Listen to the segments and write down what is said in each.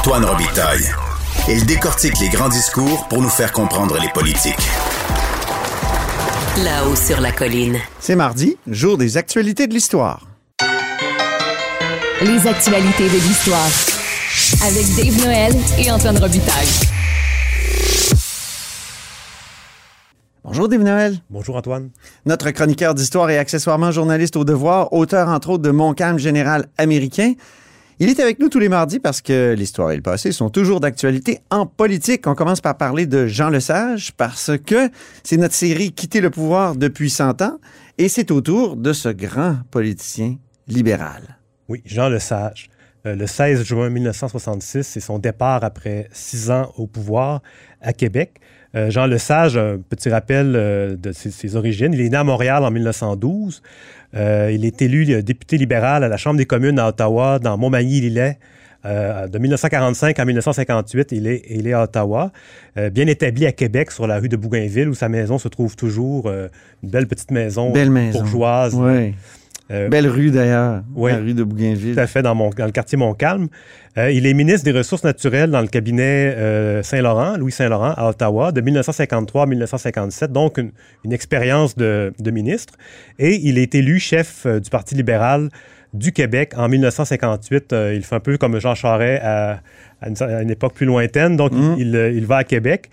Antoine Robitaille. Il décortique les grands discours pour nous faire comprendre les politiques. Là-haut sur la colline. C'est mardi, jour des actualités de l'histoire. Les actualités de l'histoire. Avec Dave Noël et Antoine Robitaille. Bonjour Dave Noël. Bonjour Antoine. Notre chroniqueur d'histoire et accessoirement journaliste au devoir, auteur entre autres de Mon calme général américain. Il est avec nous tous les mardis parce que l'histoire et le passé sont toujours d'actualité en politique. On commence par parler de Jean Lesage parce que c'est notre série Quitter le pouvoir depuis 100 ans et c'est au tour de ce grand politicien libéral. Oui, Jean Lesage. Euh, le 16 juin 1966, c'est son départ après six ans au pouvoir à Québec. Euh, Jean Lesage, un petit rappel euh, de ses, ses, origines. Il est né à Montréal en 1912. Euh, il est élu député libéral à la Chambre des communes à Ottawa, dans Montmagny-Lillet. De 1945 à 1958, il est, il est à Ottawa, bien établi à Québec, sur la rue de Bougainville, où sa maison se trouve toujours, une belle petite maison, belle maison. bourgeoise. Oui. Belle rue d'ailleurs, oui, la rue de Bougainville. Tout à fait, dans, mon, dans le quartier Montcalm. il est ministre des Ressources naturelles dans le cabinet Saint-Laurent, Louis Saint-Laurent, à Ottawa, de 1953 à 1957, donc une, une expérience de, de, ministre. Et il est élu chef du Parti libéral du Québec en 1958. Euh, il fait un peu comme Jean Charest à, à, une, à une, époque plus lointaine. Donc, mmh. il, il, va à Québec.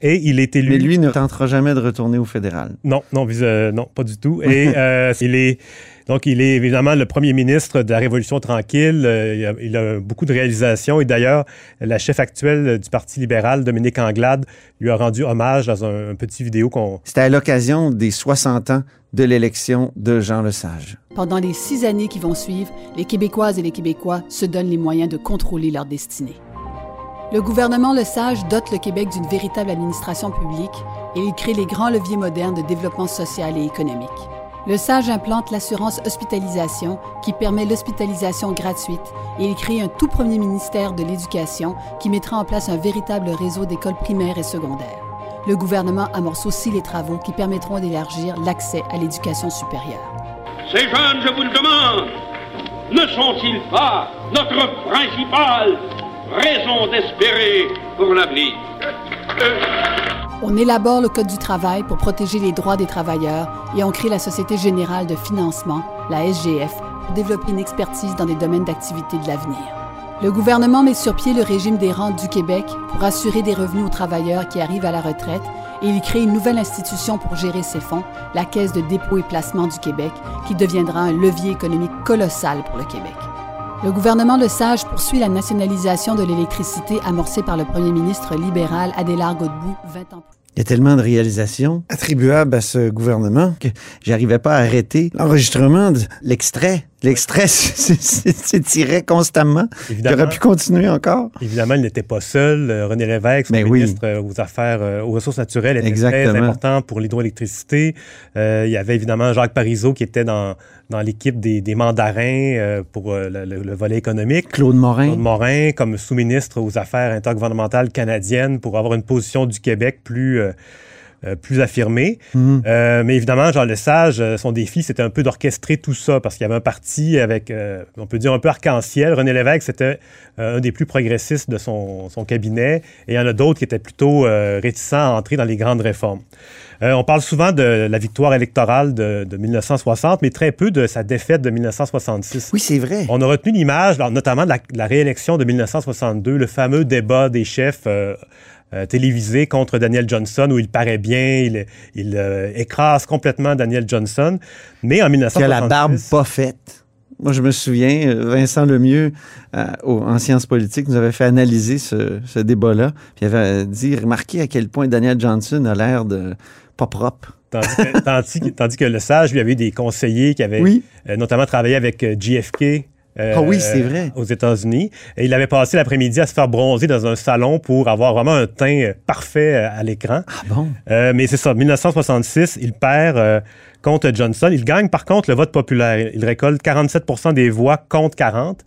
Et il est élu. Mais lui ne tentera jamais de retourner au fédéral. Non, non, euh, non, pas du tout. Et euh, il est. Donc, il est évidemment le premier ministre de la Révolution tranquille. Euh, il, a, il, a, beaucoup de réalisations. Et d'ailleurs, la chef actuelle du Parti libéral, Dominique Anglade, lui a rendu hommage dans un, un petit vidéo qu'on... C'était à l'occasion des 60 ans de l'élection de Jean Lesage. Pendant les six années qui vont suivre, les Québécoises et les Québécois se donnent les moyens de contrôler leur destinée. Le gouvernement Lesage dote le Québec d'une véritable administration publique et il crée les grands leviers modernes de développement social et économique. Le SAGE implante l'assurance hospitalisation qui permet l'hospitalisation gratuite et il crée un tout premier ministère de l'Éducation qui mettra en place un véritable réseau d'écoles primaires et secondaires. Le gouvernement amorce aussi les travaux qui permettront d'élargir l'accès à l'éducation supérieure. Ces jeunes, je vous le demande, ne sont-ils pas notre principale raison d'espérer pour l'avenir? On élabore le Code du travail pour protéger les droits des travailleurs et on crée la Société générale de financement, la SGF, pour développer une expertise dans des domaines d'activité de l'avenir. Le gouvernement met sur pied le régime des rentes du Québec pour assurer des revenus aux travailleurs qui arrivent à la retraite et il crée une nouvelle institution pour gérer ces fonds, la Caisse de dépôt et placement du Québec, qui deviendra un levier économique colossal pour le Québec. Le gouvernement Lesage poursuit la nationalisation de l'électricité amorcée par le premier ministre libéral Adélard Godbout 20 ans plus il y a tellement de réalisations attribuables à ce gouvernement que j'arrivais pas à arrêter l'enregistrement de l'extrait. L'extrait s'étirait constamment. Évidemment, il aurait pu continuer encore. Évidemment, il n'était pas seul. René Lévesque, son Mais ministre oui. aux Affaires, euh, aux ressources naturelles, était Exactement. très important pour l'hydroélectricité. Euh, il y avait évidemment Jacques Parizeau qui était dans, dans l'équipe des, des, mandarins euh, pour le, volet économique. Claude Morin. Claude Morin comme sous-ministre aux Affaires intergouvernementales canadiennes pour avoir une position du Québec plus euh, plus affirmé. Mhm. Euh, mais évidemment, Jean Lesage, son défi, c'était un peu d'orchestrer tout ça parce qu'il y avait un parti avec, euh, on peut dire, un peu arc-en-ciel. René Lévesque, c'était un des plus progressistes de son, son, cabinet et il y en a d'autres qui étaient plutôt réticents à entrer dans les grandes réformes. on parle souvent de la victoire électorale de, de, 1960, mais très peu de sa défaite de 1966. Oui, c'est vrai. On a retenu l'image, notamment de la, la, réélection de 1962, le fameux débat des chefs euh, télévisé contre Daniel Johnson où il paraît bien, il, il euh, écrase complètement Daniel Johnson. Mais en 1966... Qui a la barbe pas faite. Moi, je me souviens, Vincent Lemieux, euh, en sciences politiques, nous avait fait analyser ce, ce débat-là. Puis il avait dit, remarquez à quel point Daniel Johnson a l'air de pas propre. Tandis que, tandis, tandis que le sage, lui, avait eu des conseillers qui avaient oui. notamment travaillé avec JFK. Euh, ah oui, c'est vrai. Aux États-Unis. Et il avait passé l'après-midi à se faire bronzer dans un salon pour avoir vraiment un teint parfait à l'écran. Ah bon? Euh, mais c'est ça, 1966, il perd euh, contre Johnson. Il gagne par contre le vote populaire. Il récolte 47% des voix contre 40.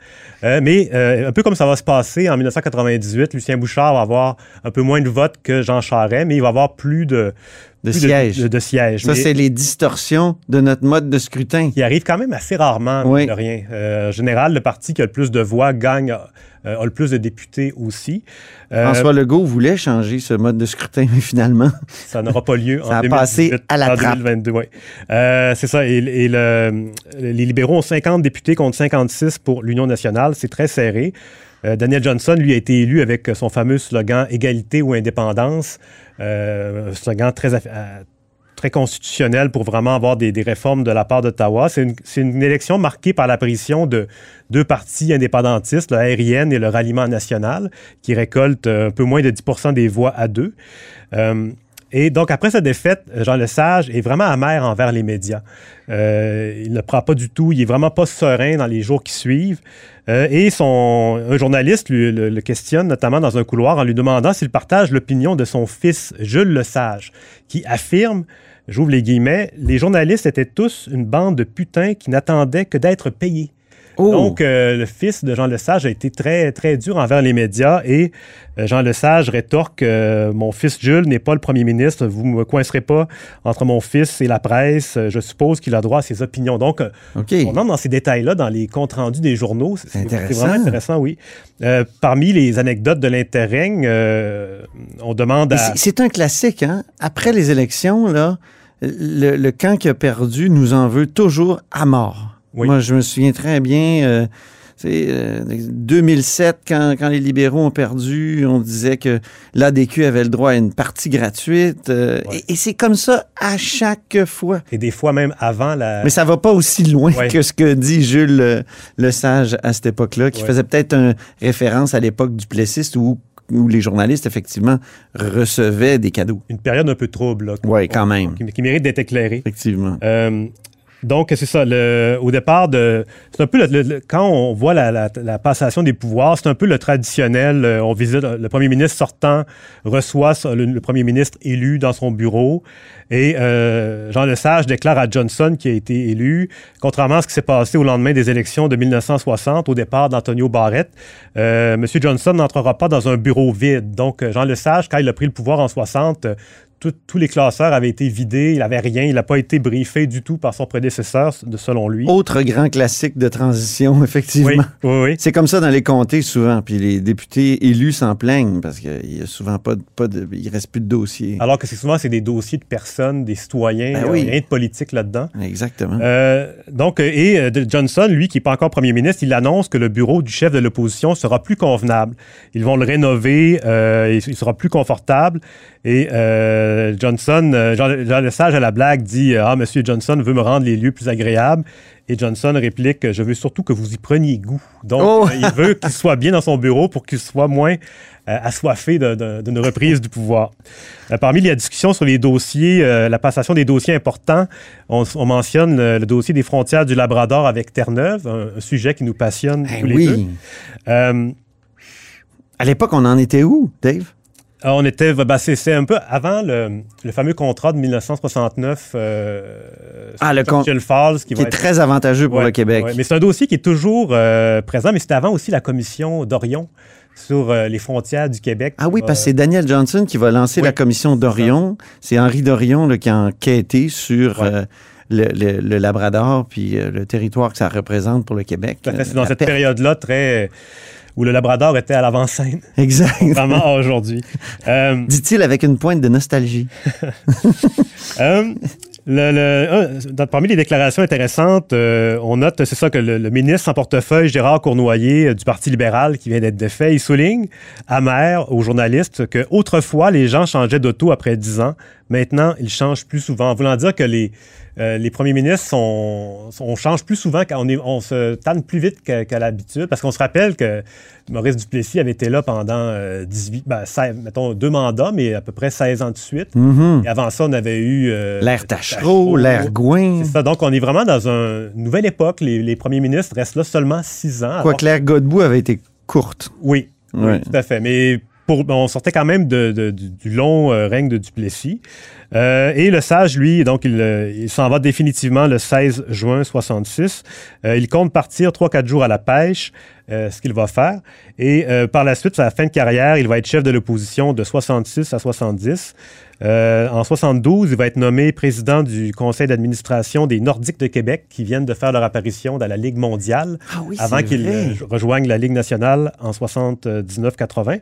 Euh, mais un peu comme ça va se passer en 1998, Lucien Bouchard va avoir un peu moins de votes que Jean Charest, mais il va avoir plus de de sièges. De, de sièges. Ça, c'est les distorsions de notre mode de scrutin. qui arrive quand même assez rarement, Oui. de rien. Euh, en général, le parti qui a le plus de voix gagne, euh, a le plus de députés aussi. Euh, François Legault voulait changer ce mode de scrutin, mais finalement, ça n'aura pas lieu Ça en a passé 2018, à la en trappe. 2022. ouais. Euh, c'est ça. Et, et le- les libéraux ont 50 députés contre 56 pour l'Union nationale. C'est très serré. Euh, Daniel Johnson, lui, a été élu avec son fameux slogan Égalité ou indépendance. Euh, un slogan très, euh, très constitutionnel pour vraiment avoir des, des réformes de la part d'Ottawa. C'est une, une élection marquée par l'apparition de deux partis indépendantistes, le RIN et le Ralliement national, qui récoltent un peu moins de 10% des voix à deux. Et donc, après sa défaite, Jean Lesage est vraiment amer envers les médias. Euh, il ne prend pas du tout, il est vraiment pas serein dans les jours qui suivent. Euh, et son, un journaliste le, le questionne, notamment dans un couloir, en lui demandant s'il partage l'opinion de son fils, Jules Lesage, qui affirme, j'ouvre les guillemets, les journalistes étaient tous une bande de putains qui n'attendaient que d'être payés. Oh! Donc, euh, le fils de Jean Lesage a été très, très dur envers les médias et euh, Jean Lesage rétorque euh, Mon fils Jules n'est pas le premier ministre, vous ne me coincerez pas entre mon fils et la presse, je suppose qu'il a droit à ses opinions. Donc, euh, on entre dans ces détails-là dans les comptes rendus des journaux. C'est vraiment intéressant, oui. Parmi les anecdotes de l'interrègne, on demande à. c'est- C'est un classique, hein? Après les élections, là, le, le camp qui a perdu nous en veut toujours à mort. Oui. Moi, je me souviens très bien, euh, euh, 2007, quand, quand les libéraux ont perdu, on disait que l'ADQ avait le droit à une partie gratuite. euh, Ouais. Et, et c'est comme ça à chaque fois. Et des fois même avant la. Mais ça va pas aussi loin Ouais. que ce que dit Jules euh, Le Sage à cette époque-là, qui Ouais. faisait peut-être une référence à l'époque du Plessiste où, où les journalistes, effectivement, recevaient des cadeaux. Une période un peu trouble, là, Oui, quand même. qui, qui mérite d'être éclairée. Effectivement. Euh, donc, c'est ça. le- au départ, de, c'est un peu le- le- quand on voit la, la- la passation des pouvoirs, c'est un peu le traditionnel. euh, on visite le premier ministre sortant, reçoit le, le premier ministre élu dans son bureau. Et euh, Jean Lesage déclare à Johnson qui a été élu, contrairement à ce qui s'est passé au lendemain des élections de 1960, au départ d'Antonio Barrett, euh, M. Johnson n'entrera pas dans un bureau vide. Donc, euh, Jean Lesage, quand il a pris le pouvoir en 60, euh, tout- tous les classeurs avaient été vidés, il n'avait rien, il n'a pas été briefé du tout par son prédécesseur, de- selon lui. Autre grand classique de transition, effectivement. oui, oui, oui. C'est comme ça dans les comtés souvent, puis les députés élus s'en plaignent parce qu'il y a souvent pas de, pas de, il reste plus de dossiers. Alors que c'est souvent c'est des dossiers de personnes, des citoyens, Ben oui. rien de politique là-dedans. Exactement. Euh, donc, euh, et euh, Johnson, lui, qui n'est pas encore premier ministre, il annonce que le bureau du chef de l'opposition sera plus convenable. Ils vont le rénover, euh, il, il sera plus confortable. Et euh, Johnson, euh, Jean, Jean Lesage à la blague dit Ah, Monsieur Johnson veut me rendre les lieux plus agréables. Et Johnson réplique Je veux surtout que vous y preniez goût. Donc, Oh! euh, il veut qu'il soit bien dans son bureau pour qu'il soit moins euh, assoiffé d'une reprise du pouvoir. Euh, parmi les discussions sur les dossiers, euh, la passation des dossiers importants, on, on mentionne le, le dossier des frontières du Labrador avec Terre-Neuve, un, un sujet qui nous passionne Ben tous les deux. oui. Euh, À l'époque, on en était où, Dave? Ah, on était, ben, c'est c'est un peu avant le, le fameux contrat de 1969 euh, Ah, le con- Churchill Falls, qui, Qui va est être- très avantageux pour Ouais, le Québec. ouais. mais c'est un dossier qui est toujours euh, présent, mais c'était avant aussi la commission d'Orion sur euh, les frontières du Québec. Ah oui, parce que c'est Daniel Johnson qui va lancer Oui, la commission d'Orion. C'est Henri Dorion là, qui a enquêté sur Ouais. euh, le, le- le Labrador puis euh, le territoire que ça représente pour le Québec. C'est dans cette période-là très où le Labrador était à l'avant-scène, Exact. vraiment aujourd'hui. Euh, Dit-il avec une pointe de nostalgie. Euh, le- le- un, dans- parmi les déclarations intéressantes, euh, on note, c'est ça, que le, le ministre en portefeuille, Gérard Cournoyer, euh, du Parti libéral, qui vient d'être défait, il souligne, amer aux journalistes, que autrefois, les gens changeaient d'auto après 10 ans. Maintenant, ils changent plus souvent. Voulant dire que les, euh, les premiers ministres, sont, sont- on change plus souvent, on, est, on se tanne plus vite qu'à l'habitude, parce qu'on se rappelle que Maurice Duplessis avait été là pendant euh, 18, ben, 16, mettons, deux mandats, mais à peu près 16 ans de suite. Mhm. Et avant ça, on avait eu... euh, L'air Tachereau, l'air Gouin. C'est ça. Donc, on est vraiment dans une nouvelle époque. Les, les premiers ministres restent là seulement six ans. Quoi alors- que l'air Godbout avait été courte. Oui, oui, Ouais. tout à fait. Mais pour, on sortait quand même de- de- du, du long euh, règne de Duplessis. Euh, et le sage, lui, donc, il, euh, il s'en va définitivement le 16 juin 66. Euh, il compte partir 3-4 jours à la pêche, euh, ce qu'il va faire. Et euh, par la suite, à la fin de carrière, il va être chef de l'opposition de 66 à 70. Euh, en 72, il va être nommé président du conseil d'administration des Nordiques de Québec qui viennent de faire leur apparition dans la Ligue mondiale Ah oui, avant c'est qu'il vrai. euh, rejoigne la Ligue nationale en 79-80. Mais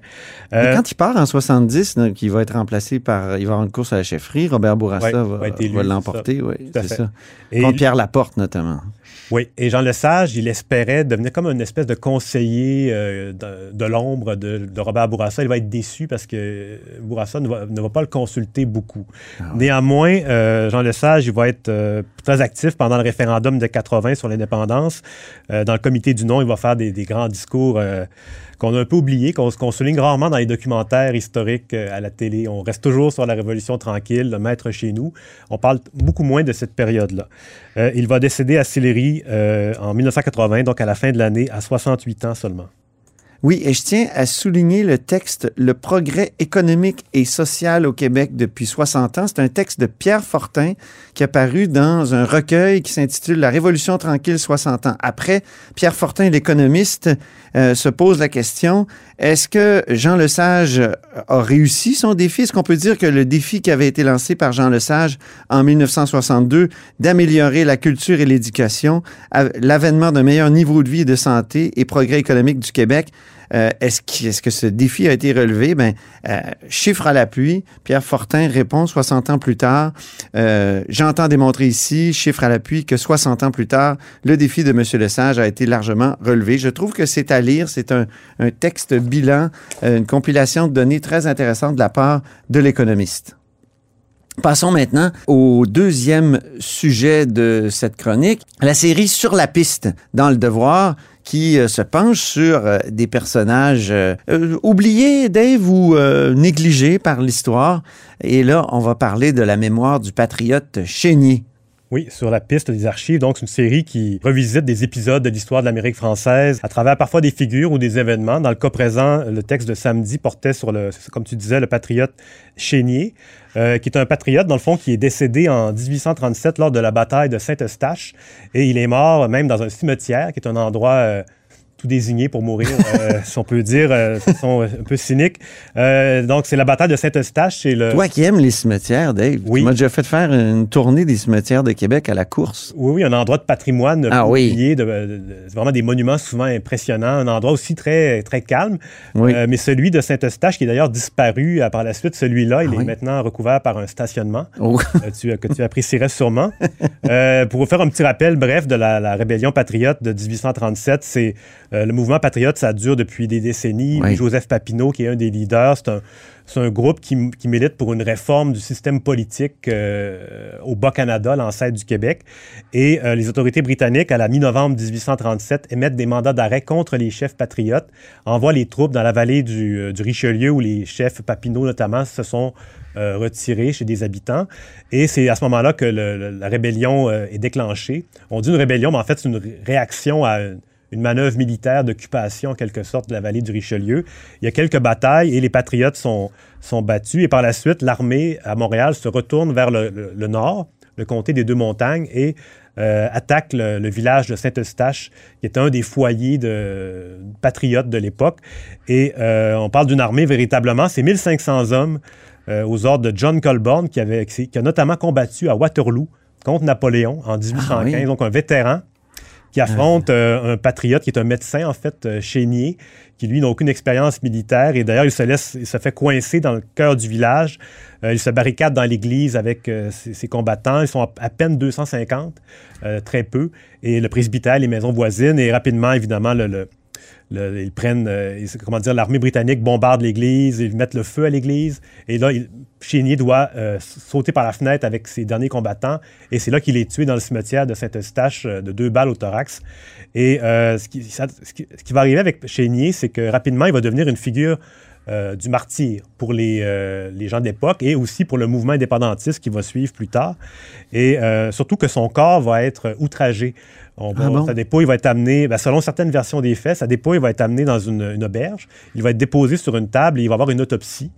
Euh, quand il part en 70, donc, il va être remplacé par. Il va avoir une course à la chefferie. Robert Bourassa Ouais, va, c'est l'emporter. Oui, c'est fait. ça. et- Contre Pierre Laporte, notamment. Oui, et Jean Lesage, il espérait devenir comme une espèce de conseiller euh, de, de l'ombre de, de Robert Bourassa. Il va être déçu parce que Bourassa ne va, ne va pas le consulter beaucoup. Néanmoins, euh, Jean Lesage, il va être euh, très actif pendant le référendum de 80 sur l'indépendance. Dans le comité du non, il va faire des, des grands discours qu'on a un peu oubliés, qu'on qu'on souligne rarement dans les documentaires historiques euh, à la télé. On reste toujours sur la Révolution tranquille, le maître chez nous. On parle beaucoup moins de cette période-là. Euh, il va décéder à Sillery euh, en 1980, donc à la fin de l'année, à 68 ans seulement. Oui, et je tiens à souligner le texte Le progrès économique et social au Québec depuis 60 ans. C'est un texte de Pierre Fortin qui est paru dans un recueil qui s'intitule La Révolution tranquille 60 ans. Après, Pierre Fortin, l'économiste, euh, se pose la question est-ce que Jean Lesage a réussi son défi? Est-ce qu'on peut dire que le défi qui avait été lancé par Jean Lesage en 1962 d'améliorer la culture et l'éducation, l'avènement d'un meilleur niveau de vie et de santé et progrès économique du Québec, euh, est-ce, qu'- est-ce que ce défi a été relevé? Ben, euh, chiffre à l'appui, Pierre Fortin répond 60 ans plus tard. euh, j'entends démontrer ici, chiffre à l'appui, que 60 ans plus tard, le défi de M. Lesage a été largement relevé. Je trouve que c'est à lire. C'est un, un texte bilan, euh, une compilation de données très intéressante de la part de l'économiste. Passons maintenant au deuxième sujet de cette chronique, la série Sur la piste dans le devoir qui euh, se penche sur euh, des personnages euh, oubliés, Dave, ou négligés par l'histoire. Et là, on va parler de la mémoire du patriote Chénier. Oui, sur la piste des archives. Donc, c'est une série qui revisite des épisodes de l'histoire de l'Amérique française à travers parfois des figures ou des événements. Dans le cas présent, le texte de samedi portait sur le, comme tu disais, le patriote Chénier, euh, qui est un patriote, dans le fond, qui est décédé en 1837 lors de la bataille de Saint-Eustache. Et il est mort même dans un cimetière, qui est un endroit euh, tout désigné pour mourir, euh, si on peut dire, euh, de façon un peu cynique. Euh, donc, c'est la bataille de Saint-Eustache. Le... Toi qui aimes les cimetières, Dave, Oui. tu m'as déjà fait faire une tournée des cimetières de Québec à la course. Oui, oui, un endroit de patrimoine Ah oui. de, de- c'est vraiment des monuments souvent impressionnants, un endroit aussi très, très calme. Oui. Euh, mais celui de Saint-Eustache, qui est d'ailleurs disparu euh, par la suite, celui-là, il Ah est oui. maintenant recouvert par un stationnement Oh. euh, tu- que tu apprécierais sûrement. Euh, pour vous faire un petit rappel bref de la, la rébellion patriote de 1837, c'est euh, le mouvement patriote, ça dure depuis des décennies. Oui. Joseph Papineau, qui est un des leaders, c'est un, c'est un groupe qui, qui milite pour une réforme du système politique euh, au Bas-Canada, l'ancêtre du Québec. Et euh, les autorités britanniques, à la mi-novembre 1837, émettent des mandats d'arrêt contre les chefs patriotes, envoient les troupes dans la vallée du, euh, du Richelieu, où les chefs Papineau notamment se sont retirés chez des habitants. Et c'est à ce moment-là que le- le- la rébellion est déclenchée. On dit une rébellion, mais en fait, c'est une ré- réaction à une, une manœuvre militaire d'occupation, en quelque sorte, de la vallée du Richelieu. Il y a quelques batailles et les patriotes sont, sont battus. Et par la suite, l'armée à Montréal se retourne vers le, le- le nord, le comté des Deux-Montagnes, et euh, attaque le, le village de Saint-Eustache, qui est un des foyers de patriotes de l'époque. Et euh, on parle d'une armée véritablement, c'est 1500 hommes euh, aux ordres de John Colborne, qui, avait, qui a notamment combattu à Waterloo contre Napoléon en 1815, Ah oui. donc un vétéran qui affronte euh, un patriote qui est un médecin, en fait, euh, chénier, qui, lui, n'a aucune expérience militaire. Et d'ailleurs, il se laisse, il se fait coincer dans le cœur du village. Euh, il se barricade dans l'église avec ses, combattants. Ils sont à, peine 250, euh, très peu. Et le presbytère, les maisons voisines. Et rapidement, évidemment, le- ils prennent, euh, comment dire, l'armée britannique bombarde l'église, ils mettent le feu à l'église. Et là, Chénier doit euh, sauter par la fenêtre avec ses derniers combattants. Et c'est là qu'il est tué dans le cimetière de Saint-Eustache euh, de deux balles au thorax. Et ce qui- ce qui va arriver avec Chénier, c'est que rapidement, il va devenir une figure euh, du martyr pour les, euh, les gens d'époque et aussi pour le mouvement indépendantiste qui va suivre plus tard. Et euh, surtout que son corps va être outragé. On Ah bon? Sa dépouille va être amenée, ben, selon certaines versions des faits, sa dépouille va être amenée dans une, une auberge. Il va être déposé sur une table et il va avoir une autopsie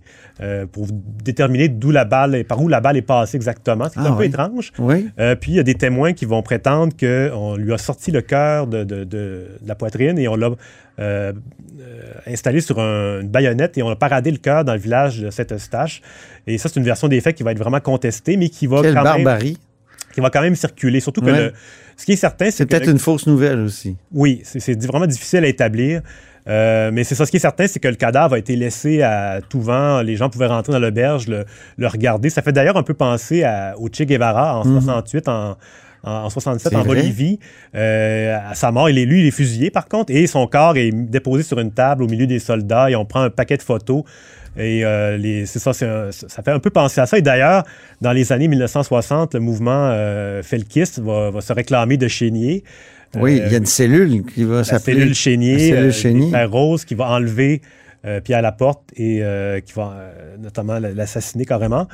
pour déterminer d'où la balle, par où la balle est passée exactement. C'est Ah un peu étrange. Oui. Puis il y a des témoins qui vont prétendre qu'on lui a sorti le cœur de, de- de- de la poitrine et on l'a euh, euh, installé sur un- une baïonnette et on a paradé le cœur dans le village de Saint-Eustache. Et ça, c'est une version des faits qui va être vraiment contestée, mais qui va, Quelle quand même, barbarie. qui va quand même circuler. Surtout que Ouais. le- ce qui est certain, c'est C'est peut-être le- une fausse nouvelle aussi. oui, c'est vraiment difficile à établir. Euh, mais c'est ça, ce qui est certain, c'est que le cadavre a été laissé à tout vent. Les gens pouvaient rentrer dans l'auberge, le, le regarder. Ça fait d'ailleurs un peu penser à, au Che Guevara en 68, en, en, en 67 Mhm. C'est en vrai. Bolivie. Euh, à sa mort, il est, lui, il est fusillé par contre, et son corps est déposé sur une table au milieu des soldats, et on prend un paquet de photos. Et euh, les- c'est ça, c'est un- ça fait un peu penser à ça. Et d'ailleurs, dans les années 1960, le mouvement euh, felkiste va, va se réclamer de Chénier. Oui, Euh, il y a une cellule qui va la s'appeler. cellule Chénier, la cellule euh, Chénier. Rose, qui va enlever euh, Pierre Laporte et euh, qui va euh, notamment l'assassiner carrément.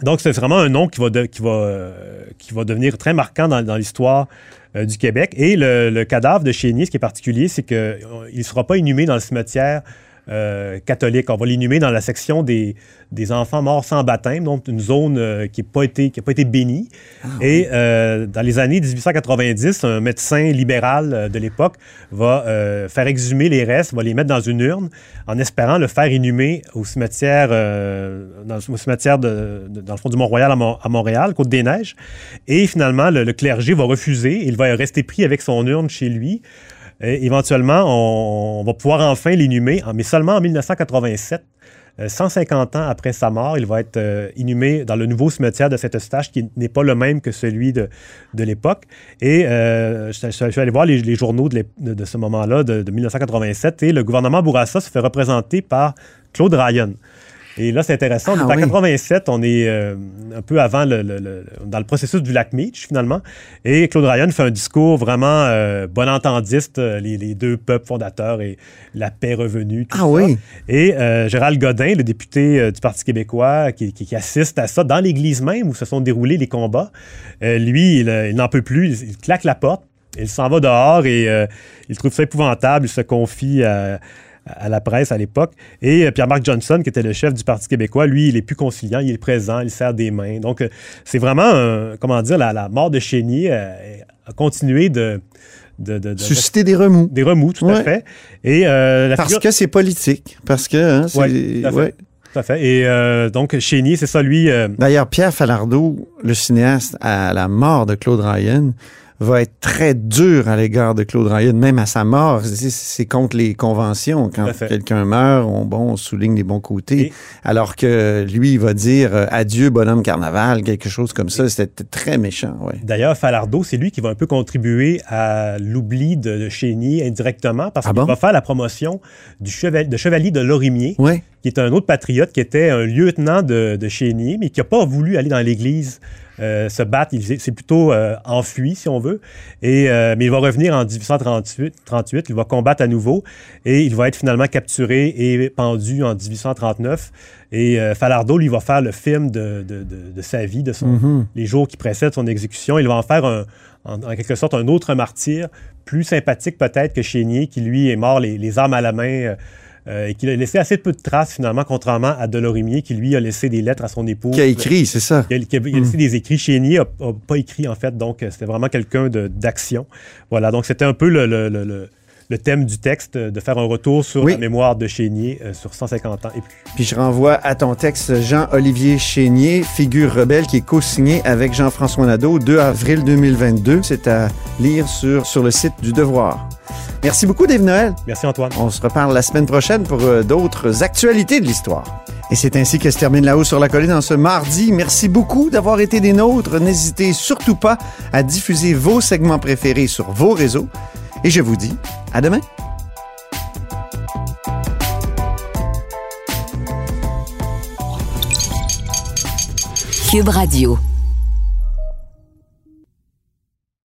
Euh, donc, c'est vraiment un nom qui va, euh, devenir très marquant dans, l'histoire euh, du Québec. Et le, le cadavre de Chénier, ce qui est particulier, c'est qu'il ne sera pas inhumé dans le cimetière euh, catholique. On va l'inhumer dans la section des, des enfants morts sans baptême, donc une zone euh, qui n'a pas, été- qui a pas été bénie. Et euh, dans les années 1890, un médecin libéral euh, de l'époque va faire exhumer les restes, va les mettre dans une urne en espérant le faire inhumer au cimetière, dans le cimetière de, de- dans le fond du Mont-Royal à, Mon- à Montréal, Côte-des-Neiges. Et finalement, le, le clergé va refuser. Il va rester pris avec son urne chez lui. Éventuellement, on, va pouvoir enfin l'inhumer, mais seulement en 1987. Euh, 150 ans après sa mort, il va être euh, inhumé dans le nouveau cimetière de Saint-Eustache, qui n'est pas le même que celui de, de l'époque. Et euh, je, suis allé voir les, journaux de, de- de ce moment-là, de 1987, et le gouvernement Bourassa se fait représenter par Claude Ryan. Et là, c'est intéressant. Ah on est en oui. 87, on est euh, un peu avant le, le- le- dans le processus du lac Meach, finalement. Et Claude Ryan fait un discours vraiment euh, bon entendiste, euh, les, les deux peuples fondateurs et la paix revenue. tout Ah ça. oui. Et euh, Gérald Godin, le député du Parti québécois, qui, qui- qui assiste à ça dans l'église même où se sont déroulés les combats, lui, il, il n'en peut plus, il, il claque la porte, il s'en va dehors et il trouve ça épouvantable, il se confie à, à la presse à l'époque. Et euh, Pierre-Marc Johnson, qui était le chef du Parti québécois, lui, il est plus conciliant, il est présent, il serre des mains. Donc, euh, c'est vraiment, un- comment dire, la, la mort de Chénier euh, a continué de... de- de- de- Susciter des remous. des remous, tout à fait. Et euh, la Parce figure- que c'est politique. Parce que. hein, Ouais, tout à fait. ouais. Tout à fait. Et euh, donc, Chénier, c'est ça, lui. euh, D'ailleurs, Pierre Falardeau, le cinéaste, à la mort de Claude Ryan, va être très dur à l'égard de Claude Ryan, même à sa mort. C'est- contre les conventions. Quand quelqu'un meurt, on, bon, on souligne les bons côtés. Et- Alors que lui, il va dire euh, adieu, bonhomme carnaval, quelque chose comme ça. C'était très méchant, ouais. D'ailleurs, Falardeau, c'est lui qui va un peu contribuer à l'oubli de, de Chénier indirectement parce Ah qu'il bon? va faire la promotion du cheval, de Chevalier de Lorimier, Ouais. qui est un autre patriote qui était un lieutenant de, de Chénier, mais qui n'a pas voulu aller dans l'église euh, se battre. Il s'est c'est plutôt euh, enfui, si on veut. Et, euh, mais il va revenir en 1838, 38, il va combattre à nouveau et il va être finalement capturé et pendu en 1839. Et euh, Falardeau, lui, va faire le film de, de- de- de sa vie, de son, Mhm. les jours qui précèdent son exécution. Il va en faire un- en, en quelque sorte un autre martyr, plus sympathique peut-être que Chénier, qui lui est mort les, les armes à la main euh, et qui a laissé assez peu de traces finalement, contrairement à Delorimier, qui lui a laissé des lettres à son épouse. Qui a écrit, c'est ça. Il a, qui a- il a laissé des écrits. Chénier n'a pas écrit, en fait, donc euh, c'était vraiment quelqu'un d'action. Voilà, donc c'était un peu le, le- le- le- le thème du texte, euh, de faire un retour sur Oui. la mémoire de Chénier euh, sur 150 ans et plus. Puis je renvoie à ton texte Jean-Olivier Chénier, figure rebelle, qui est co-signé avec Jean-François Nadeau, 2 avril 2022. C'est à lire sur, sur le site du Devoir. Merci beaucoup, Dave Noël. Merci Antoine. On se reparle la semaine prochaine pour euh, d'autres actualités de l'histoire. Et c'est ainsi que se termine La Haut sur la colline en ce mardi. Merci beaucoup d'avoir été des nôtres. N'hésitez surtout pas à diffuser vos segments préférés sur vos réseaux. Et je vous dis à demain. Cube Radio.